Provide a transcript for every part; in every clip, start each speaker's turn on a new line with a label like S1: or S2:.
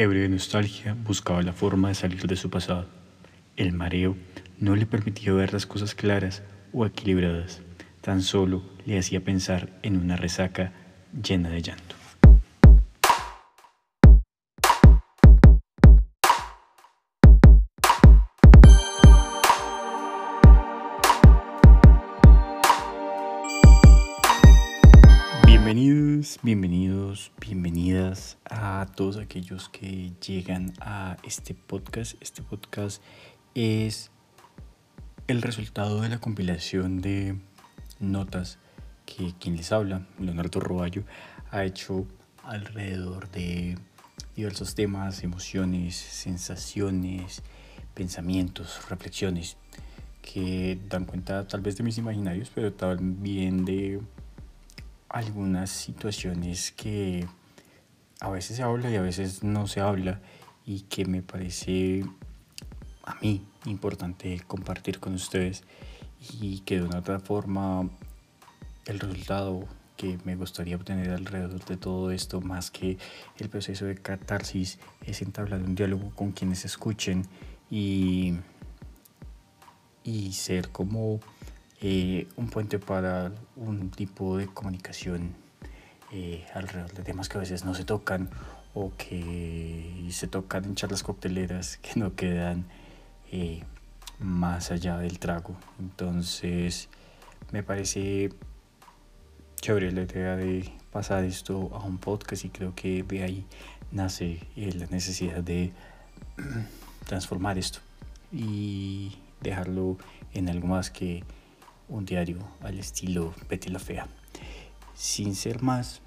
S1: Ebrio de nostalgia, buscaba la forma de salir de su pasado. El mareo no le permitía ver las cosas claras o equilibradas, tan solo le hacía pensar en una resaca llena de llanto. Bienvenidos, bienvenidos, bienvenidas a todos aquellos que llegan a este podcast. Este podcast es el resultado de la compilación de notas que quien les habla, Leonardo Roballo, ha hecho alrededor de diversos temas, emociones, sensaciones, pensamientos, reflexiones que dan cuenta tal vez de mis imaginarios, pero también de algunas situaciones que a veces se habla y a veces no se habla y que me parece a mí importante compartir con ustedes y que de una otra forma el resultado que me gustaría obtener alrededor de todo esto, más que el proceso de catarsis, es entablar un diálogo con quienes escuchen y, y ser como eh, un puente para un tipo de comunicación eh, alrededor de temas que a veces no se tocan o que se tocan en charlas cocteleras que no quedan eh, más allá del trago. Entonces me parece chévere la idea de pasar esto a un podcast y creo que de ahí nace la necesidad de transformar esto y dejarlo en algo más que un diario al estilo Betty la Fea. Sin ser más,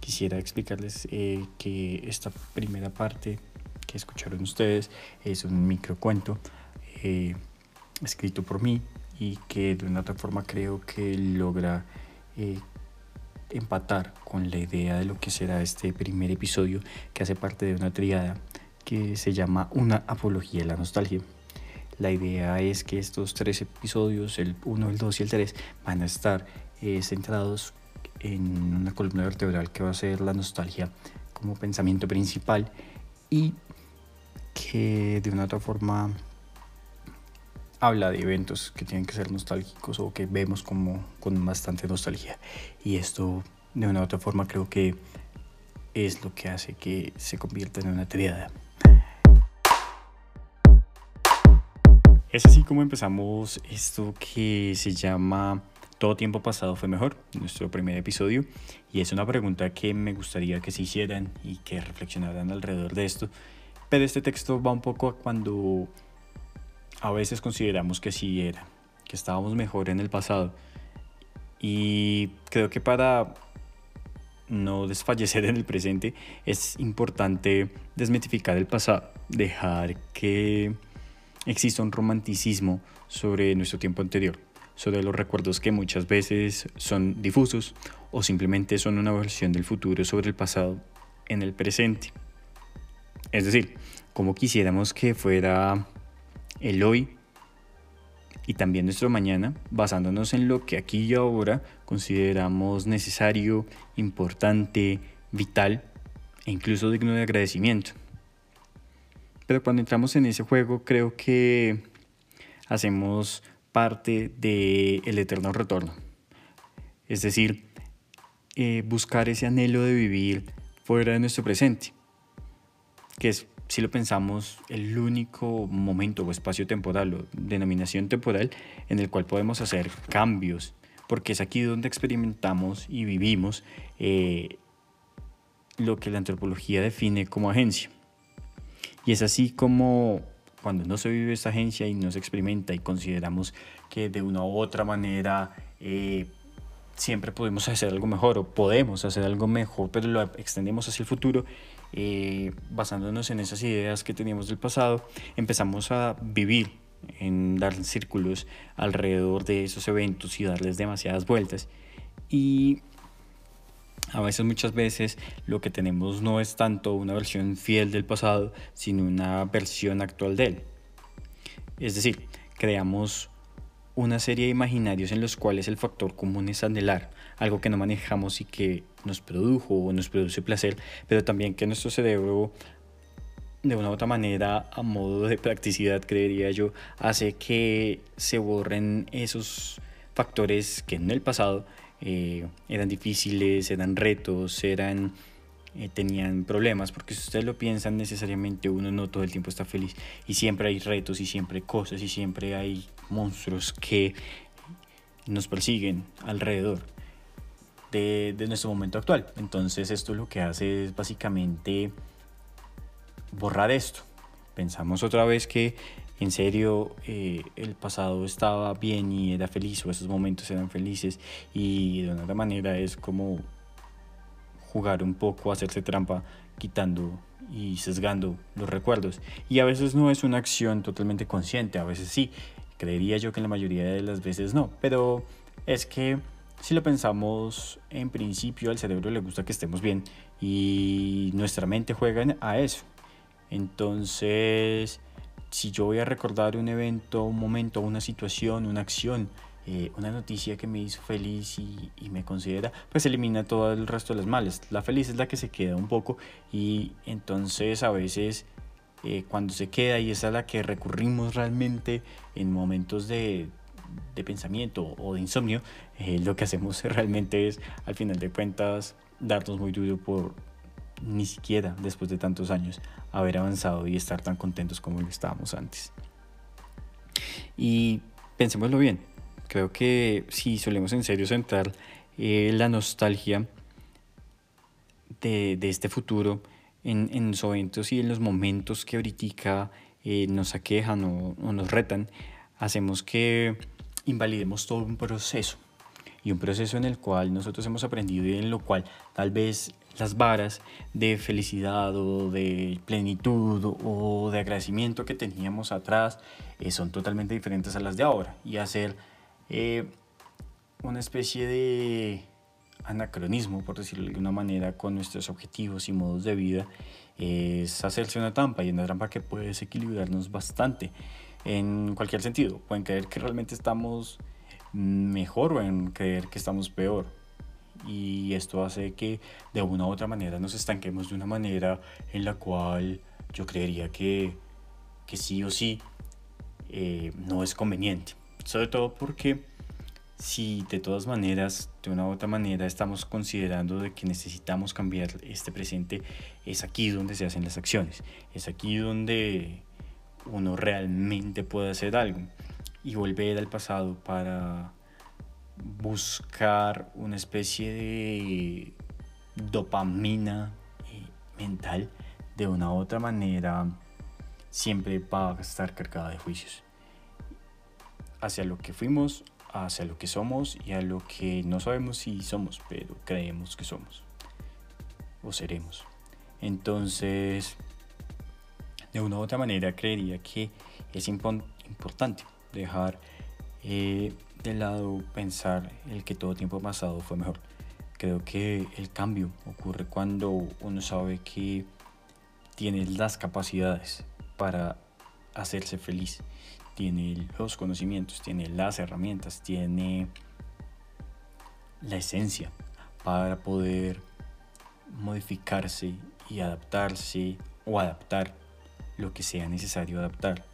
S1: quisiera explicarles eh, que esta primera parte que escucharon ustedes es un microcuento eh, escrito por mí y que de una otra forma creo que logra eh, empatar con la idea de lo que será este primer episodio que hace parte de una triada que se llama Una apología de la nostalgia. La idea es que estos tres episodios, el 1, el 2 y el 3, van a estar eh, centrados en una columna vertebral que va a ser la nostalgia como pensamiento principal y que de una otra forma habla de eventos que tienen que ser nostálgicos o que vemos como con bastante nostalgia. Y esto de una u otra forma creo que es lo que hace que se convierta en una triada. Es así como empezamos esto que se llama Todo tiempo pasado fue mejor, nuestro primer episodio, y es una pregunta que me gustaría que se hicieran y que reflexionaran alrededor de esto. Pero este texto va un poco a cuando a veces consideramos que sí era, que estábamos mejor en el pasado. Y creo que para no desfallecer en el presente es importante desmitificar el pasado, dejar que existe un romanticismo sobre nuestro tiempo anterior, sobre los recuerdos que muchas veces son difusos o simplemente son una versión del futuro sobre el pasado en el presente. Es decir, como quisiéramos que fuera el hoy y también nuestro mañana, basándonos en lo que aquí y ahora consideramos necesario, importante, vital e incluso digno de agradecimiento. Pero cuando entramos en ese juego creo que hacemos parte del el eterno retorno. Es decir, eh, buscar ese anhelo de vivir fuera de nuestro presente, que es, si lo pensamos, el único momento o espacio temporal o denominación temporal en el cual podemos hacer cambios, porque es aquí donde experimentamos y vivimos eh, lo que la antropología define como agencia. Y es así como cuando no se vive esta agencia y no se experimenta y consideramos que de una u otra manera eh, siempre podemos hacer algo mejor o podemos hacer algo mejor, pero lo extendemos hacia el futuro, eh, basándonos en esas ideas que teníamos del pasado, empezamos a vivir en dar círculos alrededor de esos eventos y darles demasiadas vueltas. Y a veces, muchas veces, lo que tenemos no es tanto una versión fiel del pasado, sino una versión actual de él. Es decir, creamos una serie de imaginarios en los cuales el factor común es anhelar, algo que no manejamos y que nos produjo o nos produce placer, pero también que nuestro cerebro de una u otra manera, a modo de practicidad, creería yo, hace que se borren esos factores que en el pasado eh, eran difíciles, eran retos, eran eh, tenían problemas, porque si ustedes lo piensan, necesariamente uno no todo el tiempo está feliz y siempre hay retos y siempre hay cosas y siempre hay monstruos que nos persiguen alrededor de, de nuestro momento actual. Entonces esto lo que hace es básicamente borrar esto. Pensamos otra vez que en serio eh, el pasado estaba bien y era feliz o esos momentos eran felices y de una manera es como jugar un poco, hacerse trampa, quitando y sesgando los recuerdos. Y a veces no es una acción totalmente consciente, a veces sí. Creería yo que en la mayoría de las veces no, pero es que si lo pensamos en principio al cerebro le gusta que estemos bien y nuestra mente juega a eso. Entonces, si yo voy a recordar un evento, un momento, una situación, una acción, eh, una noticia que me hizo feliz y, me considera, pues elimina todo el resto de las males. La feliz es la que se queda un poco y entonces a veces eh, cuando se queda y es la que recurrimos realmente en momentos de, de pensamiento o de insomnio, eh, lo que hacemos realmente es al final de cuentas darnos muy duro por ni siquiera después de tantos años haber avanzado y estar tan contentos como lo estábamos antes. Y pensémoslo bien, creo que si solemos en serio centrar eh, la nostalgia de, de, este futuro en, en, los eventos y en los momentos que ahorita eh, nos aquejan o, o nos retan, hacemos que invalidemos todo un proceso y un proceso en el cual nosotros hemos aprendido y en lo cual tal vez las varas de felicidad o de plenitud o de agradecimiento que teníamos atrás eh, son totalmente diferentes a las de ahora y hacer eh, una especie de anacronismo, por decirlo de alguna manera, con nuestros objetivos y modos de vida es hacerse una trampa y una trampa que puede desequilibrarnos bastante en cualquier sentido. Pueden creer que realmente estamos mejor o en creer que estamos peor y esto hace que de una u otra manera nos estanquemos de una manera en la cual yo creería que, que sí o sí eh, no es conveniente. Sobre todo porque si de todas maneras, de una u otra manera, estamos considerando de que necesitamos cambiar este presente, es aquí donde se hacen las acciones, es aquí donde uno realmente puede hacer algo y volver al pasado para buscar una especie de dopamina eh, mental de una u otra manera siempre va a estar cargada de juicios hacia lo que fuimos, hacia lo que somos y a lo que no sabemos si somos, pero creemos que somos o seremos. Entonces, de una u otra manera creería que es importante dejar eh, de lado pensar el que todo tiempo pasado fue mejor. Creo que el cambio ocurre cuando uno sabe que tiene las capacidades para hacerse feliz, tiene los conocimientos, tiene las herramientas, tiene la esencia para poder modificarse y adaptarse o adaptar lo que sea necesario adaptar.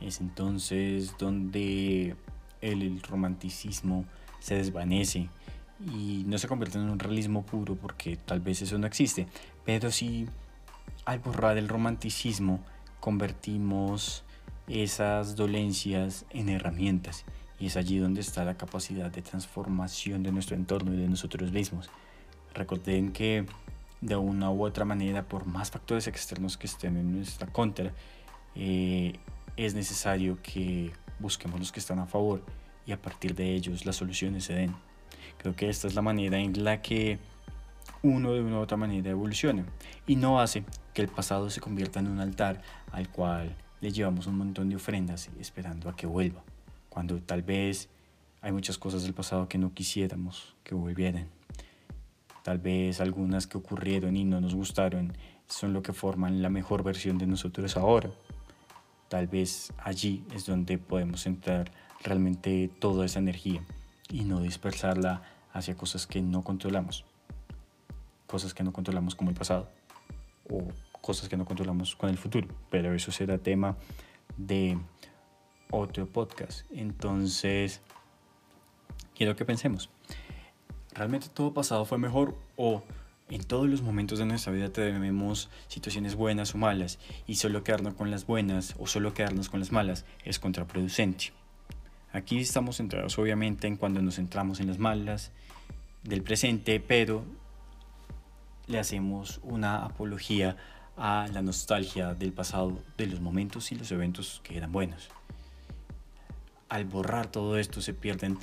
S1: Es entonces donde el, romanticismo se desvanece y no se convierte en un realismo puro porque tal vez eso no existe, pero si al borrar el romanticismo convertimos esas dolencias en herramientas y es allí donde está la capacidad de transformación de nuestro entorno y de nosotros mismos. Recuerden que de una u otra manera, por más factores externos que estén en nuestra contra, eh, es necesario que busquemos los que están a favor y a partir de ellos las soluciones se den. Creo que esta es la manera en la que uno de una u otra manera evoluciona y no hace que el pasado se convierta en un altar al cual le llevamos un montón de ofrendas esperando a que vuelva, cuando tal vez hay muchas cosas del pasado que no quisiéramos que volvieran. Tal vez algunas que ocurrieron y no nos gustaron son lo que forman la mejor versión de nosotros ahora. Tal vez allí es donde podemos entrar realmente toda esa energía y no dispersarla hacia cosas que no controlamos. Cosas que no controlamos como el pasado o cosas que no controlamos con el futuro, pero eso será tema de otro podcast. Entonces, quiero que pensemos, ¿realmente todo pasado fue mejor o en todos los momentos de nuestra vida tenemos situaciones buenas o malas y solo quedarnos con las buenas o solo quedarnos con las malas es contraproducente? Aquí estamos centrados obviamente en cuando nos centramos en las malas del presente, pero le hacemos una apología a la nostalgia del pasado, de los momentos y los eventos que eran buenos. Al borrar todo esto se pierden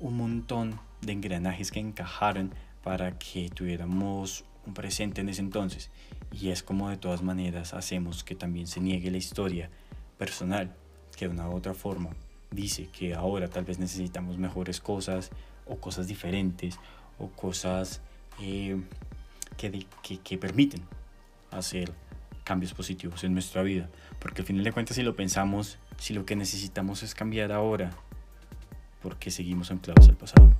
S1: un montón de engranajes que encajaron para que tuviéramos un presente en ese entonces. Y es como de todas maneras hacemos que también se niegue la historia personal, que de una u otra forma dice que ahora tal vez necesitamos mejores cosas o cosas diferentes o cosas eh, que, que permiten hacer cambios positivos en nuestra vida. Porque al final de cuentas si lo pensamos, si lo que necesitamos es cambiar ahora, porque seguimos anclados al pasado.